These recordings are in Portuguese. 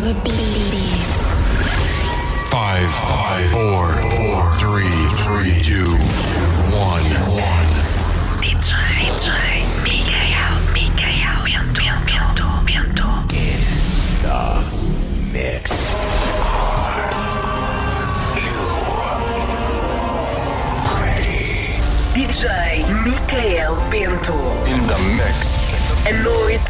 the beats. Five, five, four, four, three, three, two, one, one. DJ, DJ, Mikael, Mikael, Bento, Bento, Bento. Mix. DJ Mikael Bento. In the mix. A noite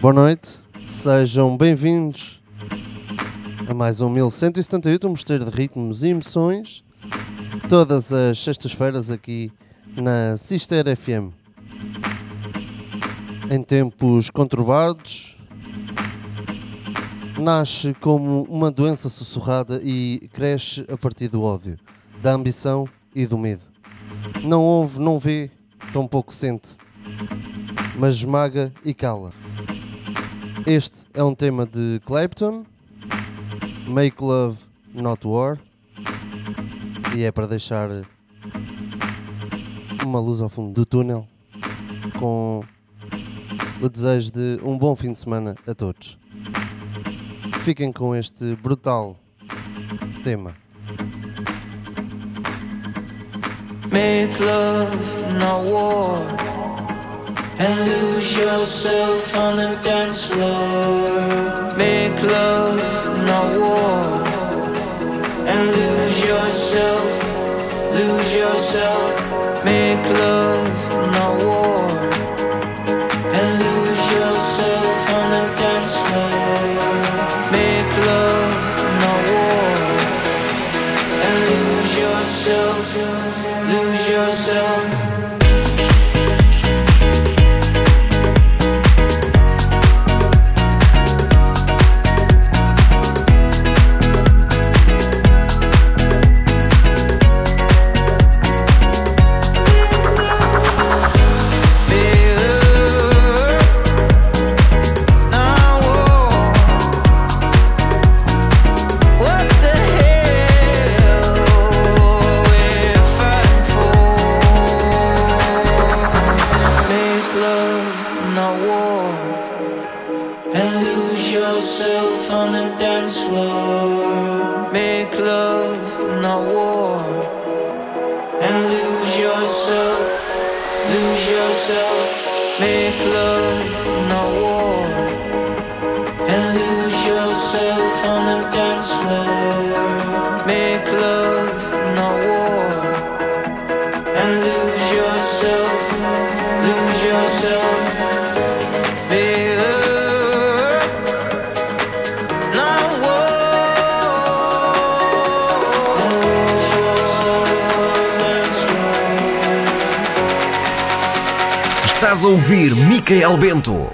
Boa noite, sejam bem-vindos a mais um 1178, um mosteiro de ritmos e emoções, todas as sextas-feiras aqui na Sister FM. Em tempos conturbados, nasce como uma doença sussurrada e cresce a partir do ódio, da ambição e do medo. Não ouve, não vê, tampouco sente, mas esmaga e cala. Este é um tema de Clapton, Make Love Not War, e é para deixar uma luz ao fundo do túnel com o desejo de um bom fim de semana a todos. Fiquem com este brutal tema. Make love, not war. And lose yourself on the dance floor. Make love, not war. Micael Bento.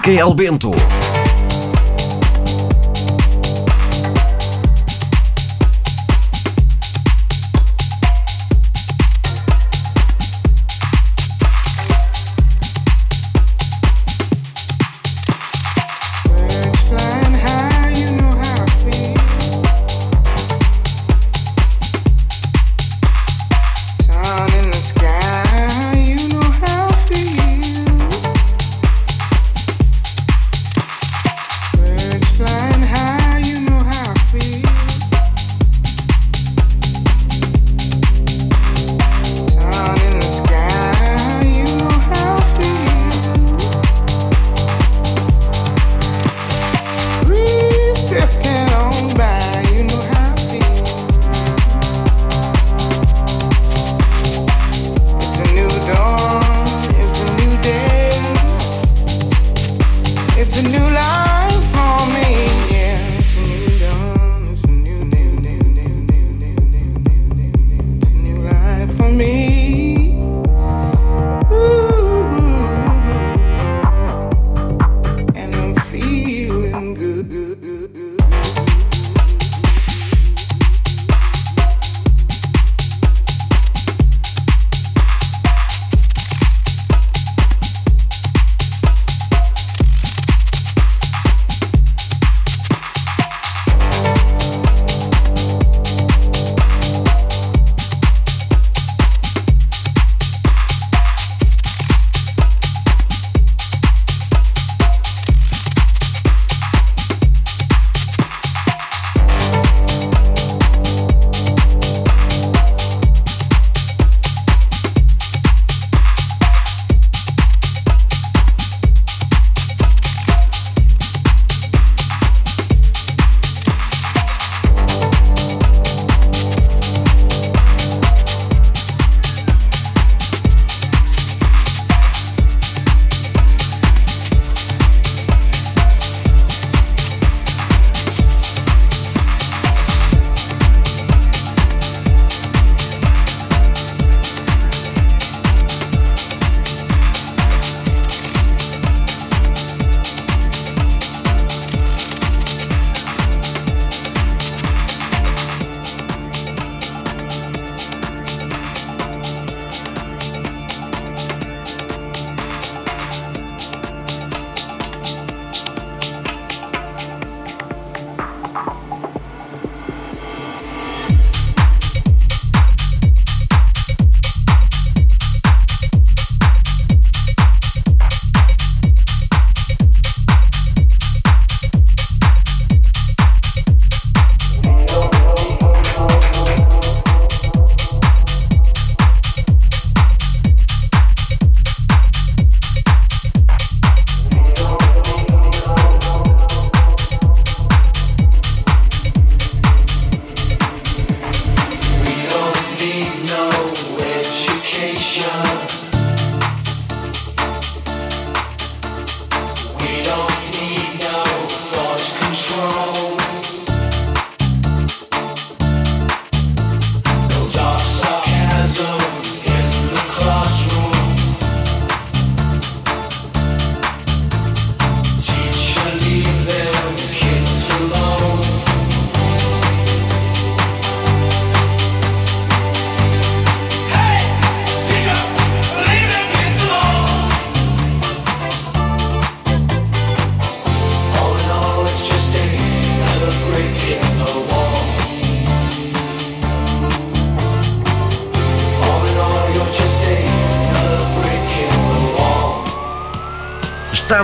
Micael Bento.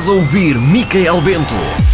A ouvir Micael Bento.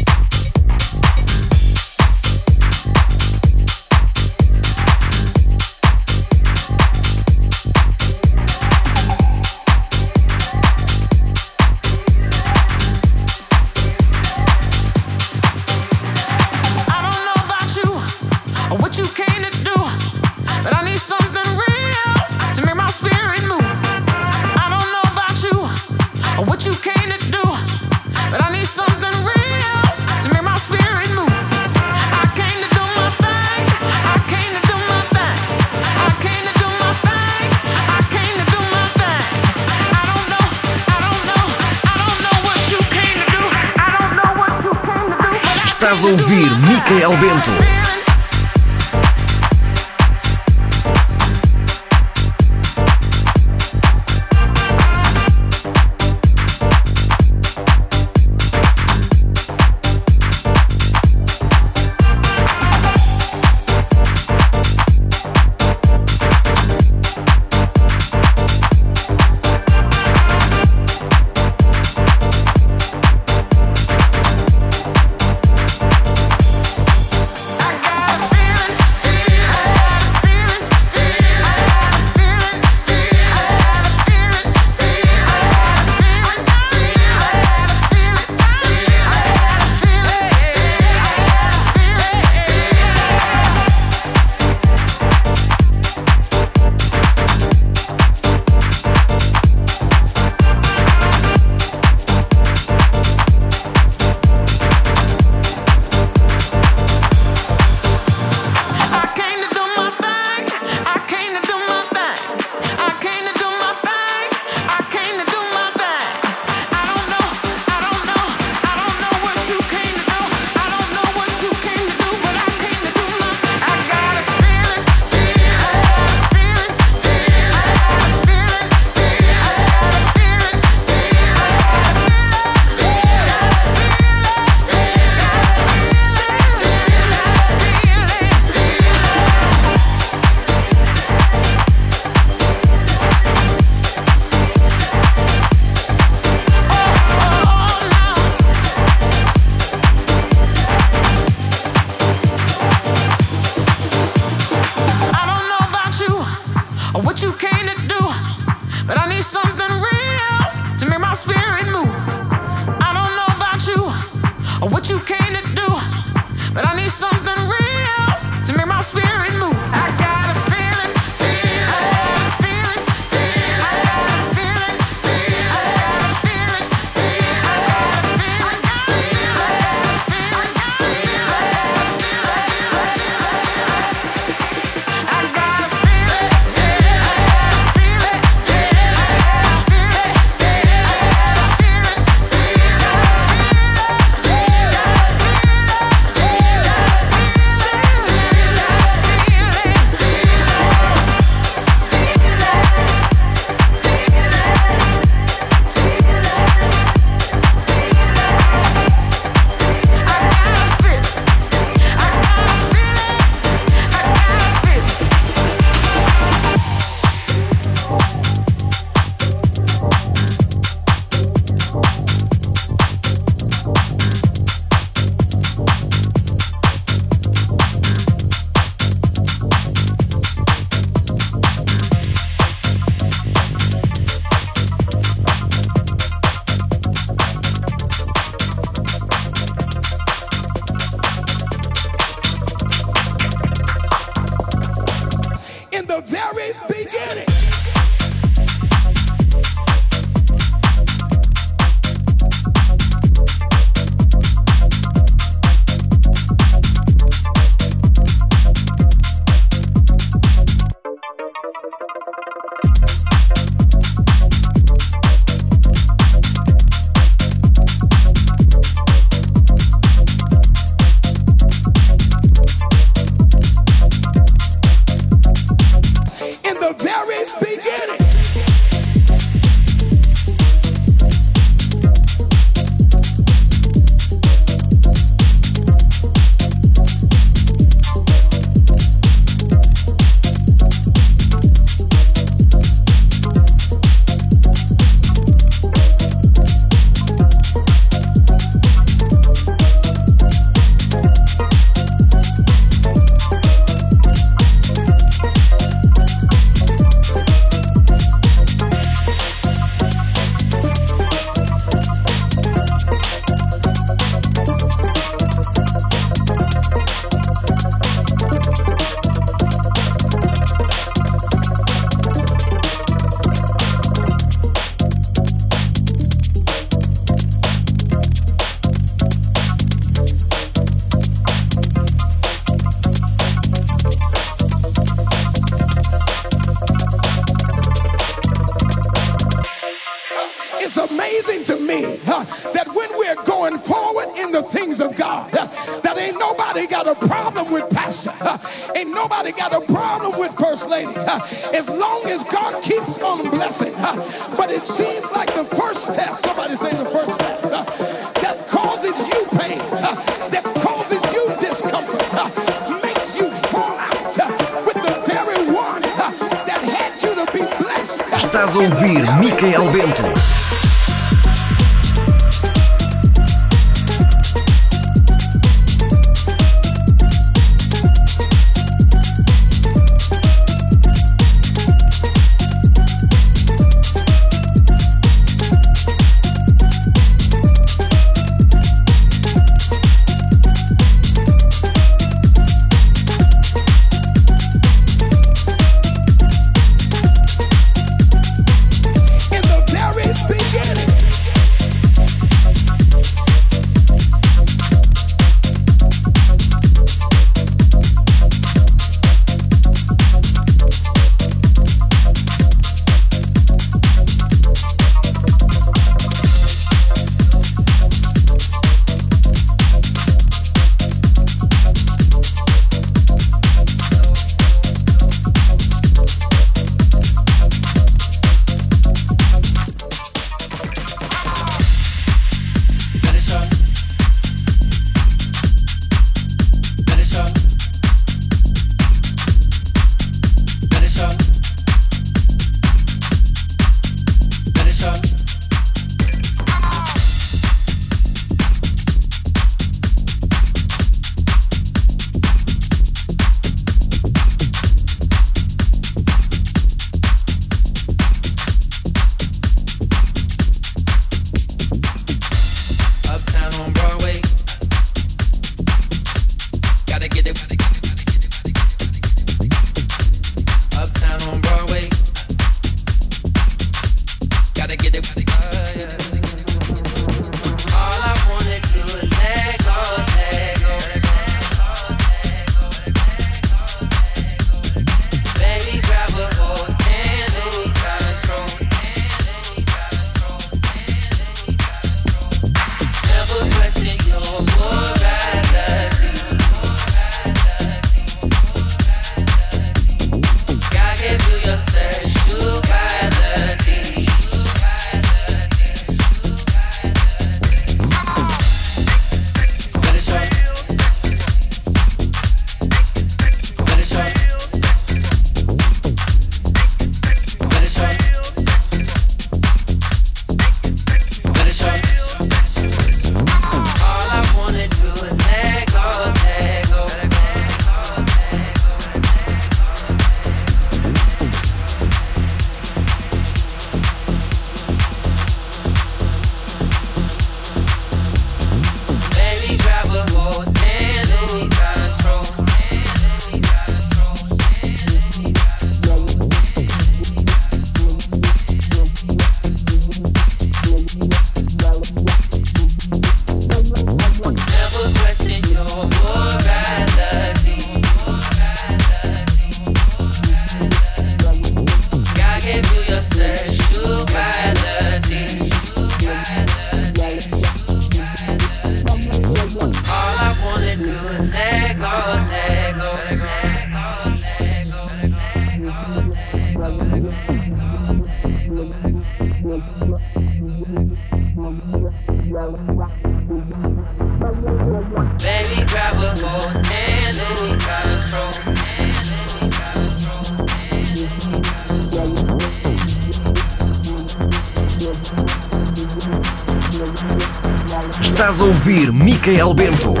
Micael Bento.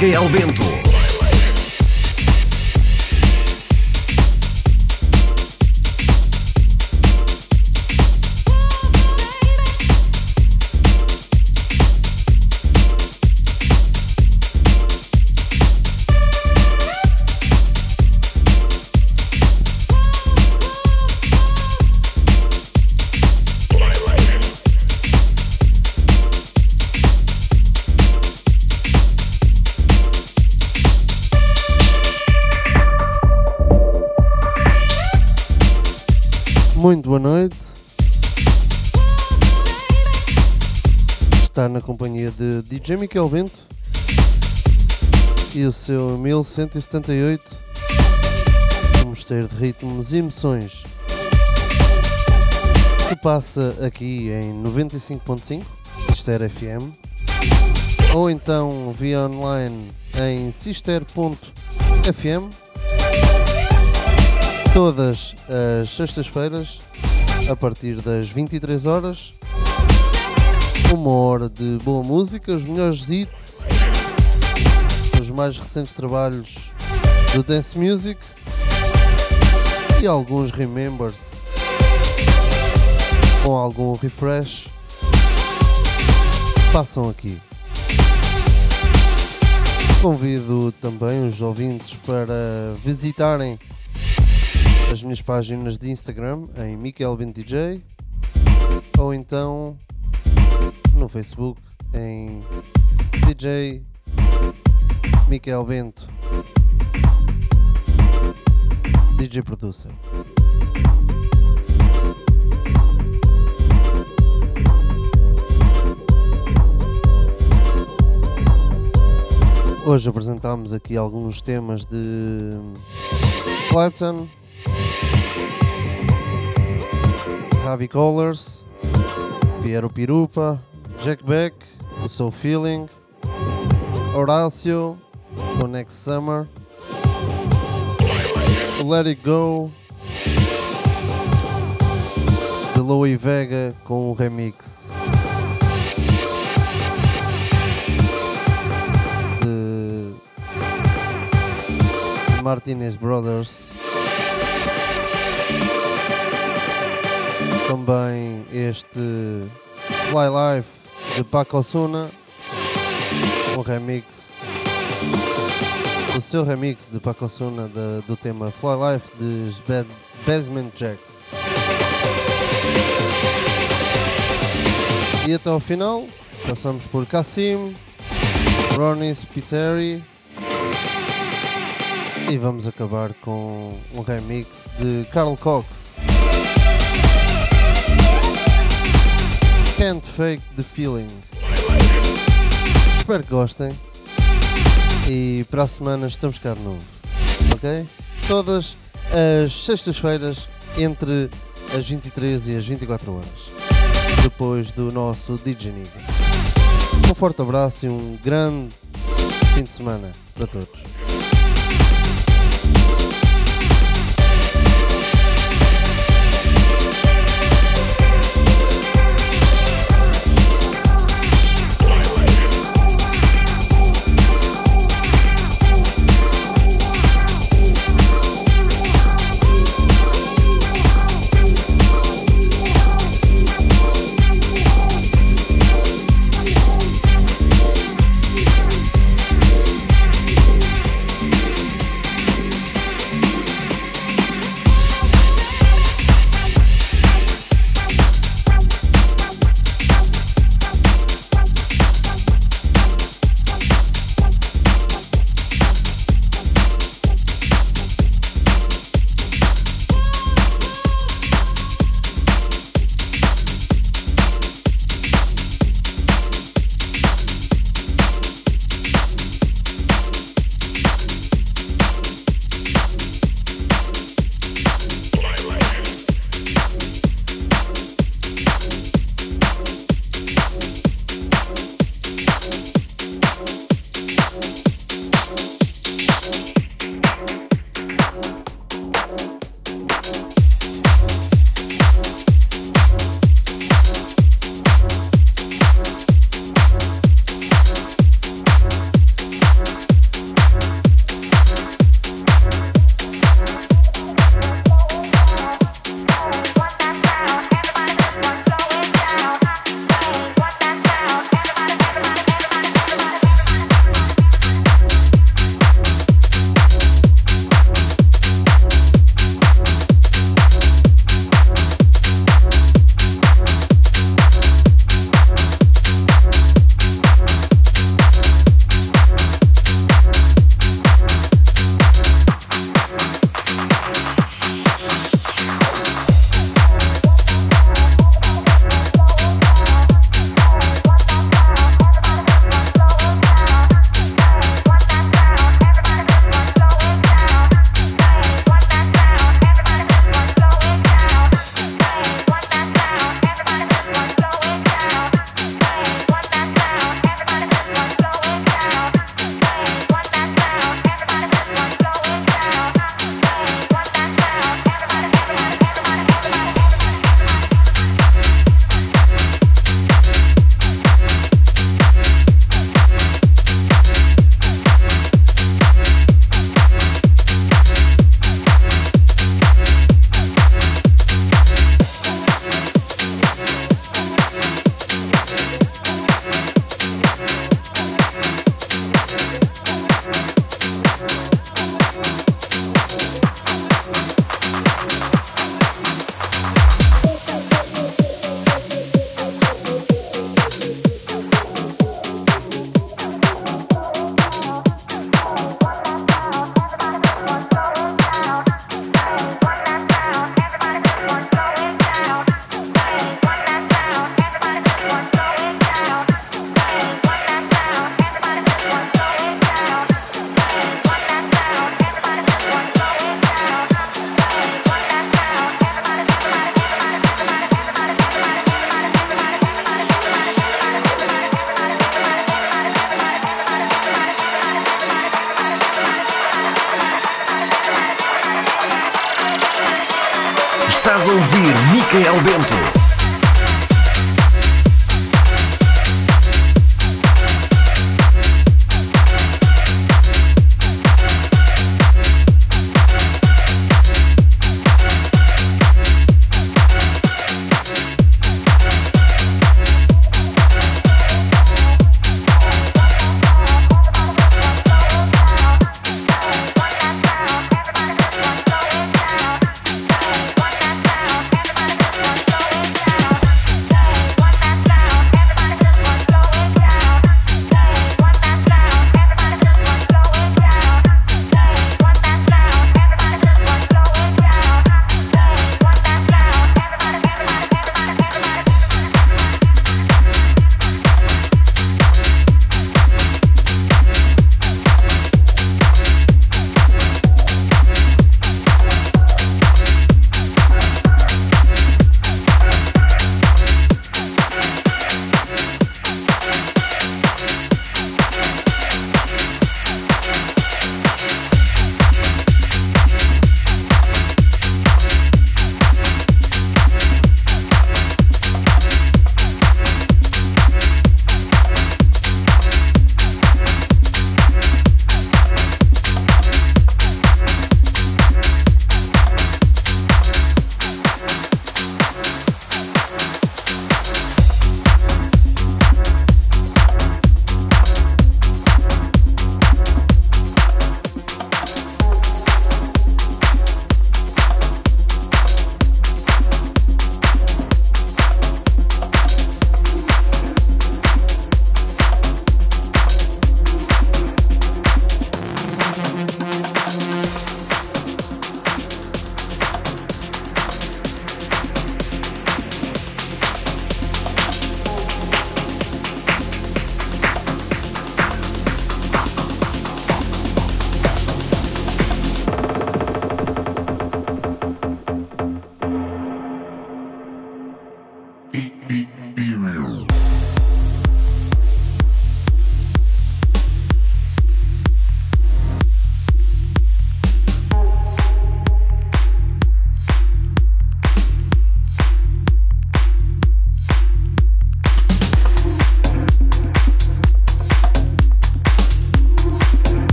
Micael Bento. Miquel Bento e o seu 1178 um mosteiro de ritmos e emoções que passa aqui em 95.5 Sister FM ou então via online em sister.fm todas as sextas-feiras a partir das 23 horas uma hora de boa música, os melhores hits os mais recentes trabalhos do Dance Music e alguns remembers com algum refresh. Passam aqui. Convido também os ouvintes para visitarem as minhas páginas de Instagram em Miquel Bento DJ ou então no Facebook em DJ Miquel Bento DJ Producer. Hoje apresentámos aqui alguns temas de Clapton, Javi Colors, Piero Pirupa, Jack Beck, o Soul Feeling, Horácio, com Next Summer, Let It Go, de Louie Vega com o remix de Martinez Brothers. também este Fly Life de Paco Osuna, um remix, o seu remix de Paco Osuna de- do tema Fly Life de Bad- Basement Jacks. E até ao final passamos por Cassim, Ronnie Spiteri e vamos acabar com um remix de Carl Cox. Can't Fake the Feeling. Espero que gostem. E para a semana estamos cá de novo. Ok? Todas as sextas-feiras entre as 23 e as 24 horas. Depois do nosso DJ Niga. Um forte abraço e um grande fim de semana para todos.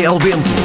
Micael Bento.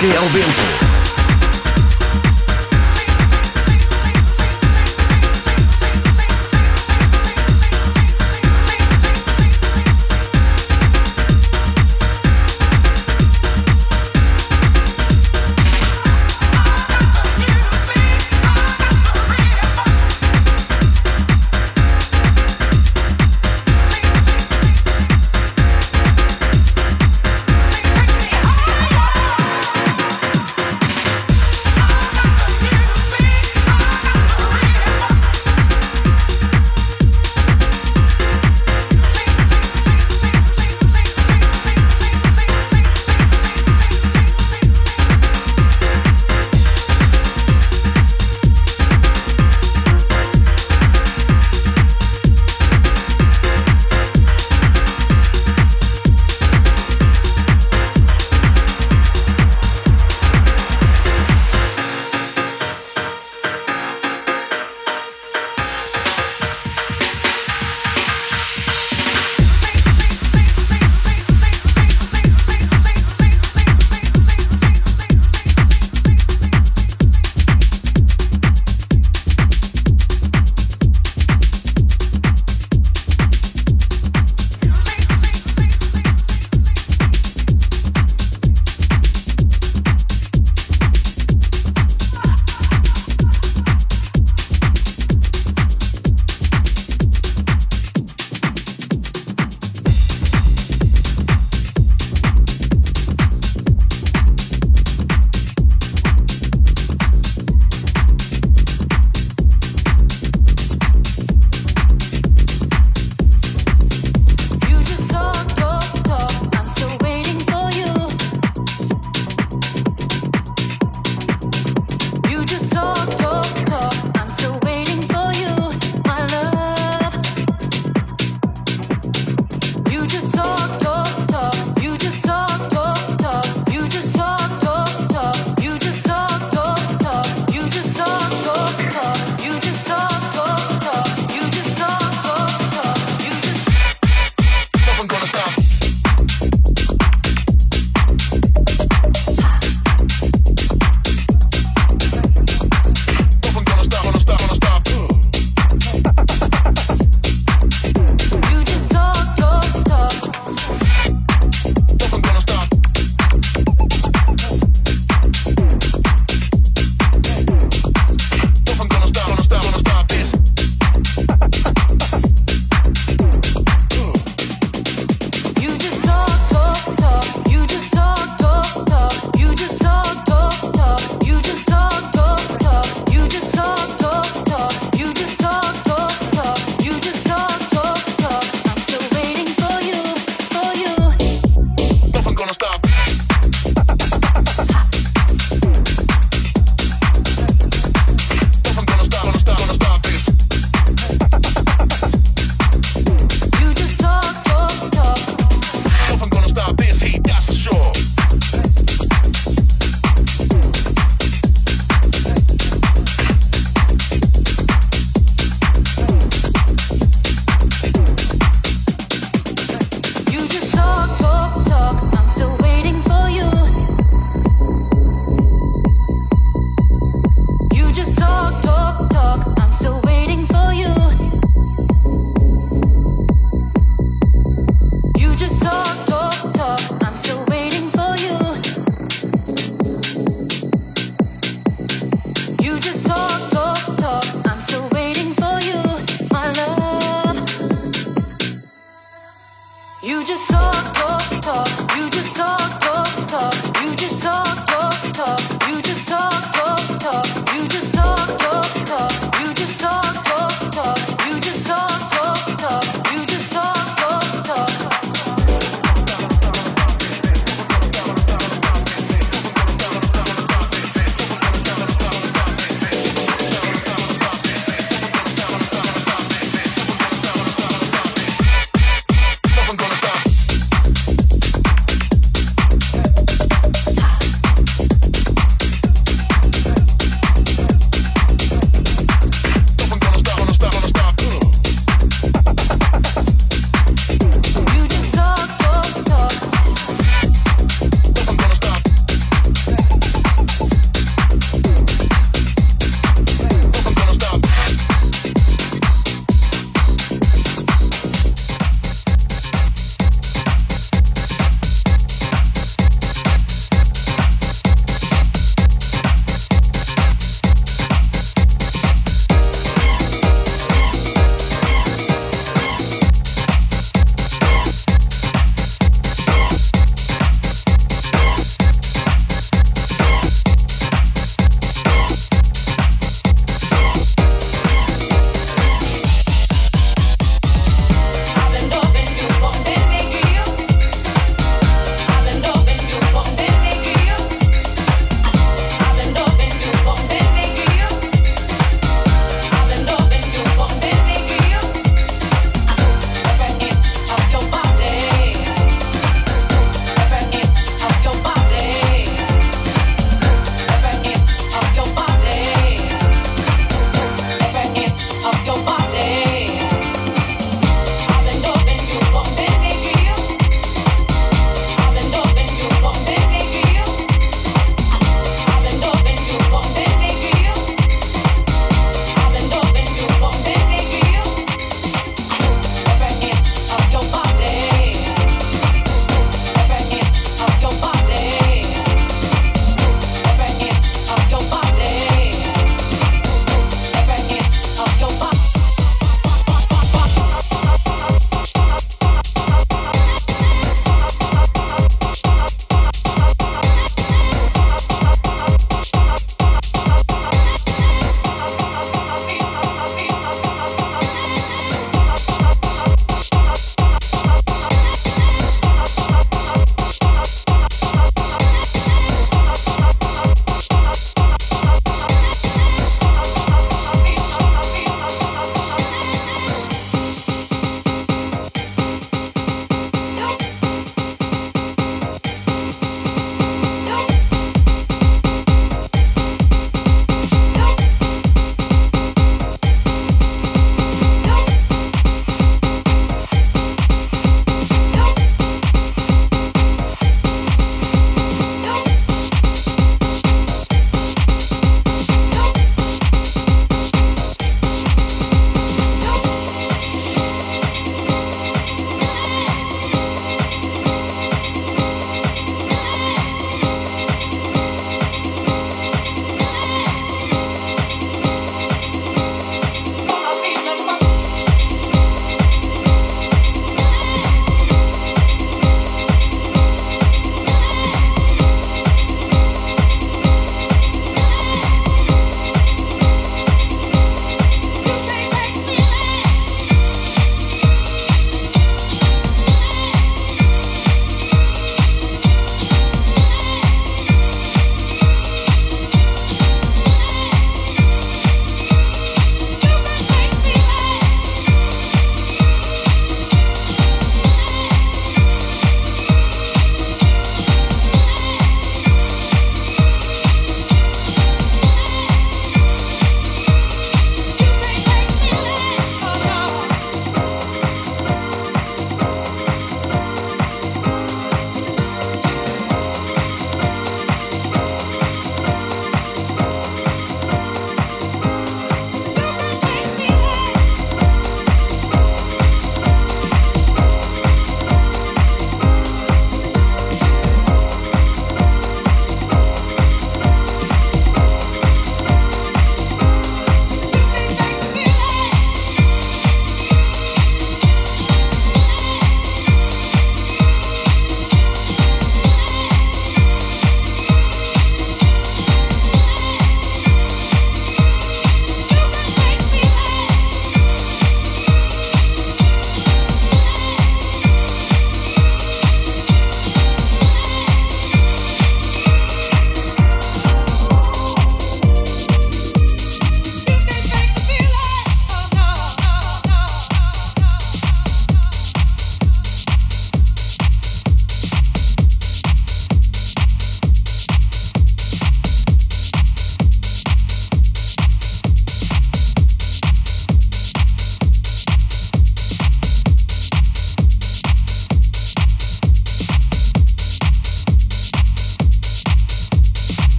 Estás a ouvir Micael Bento.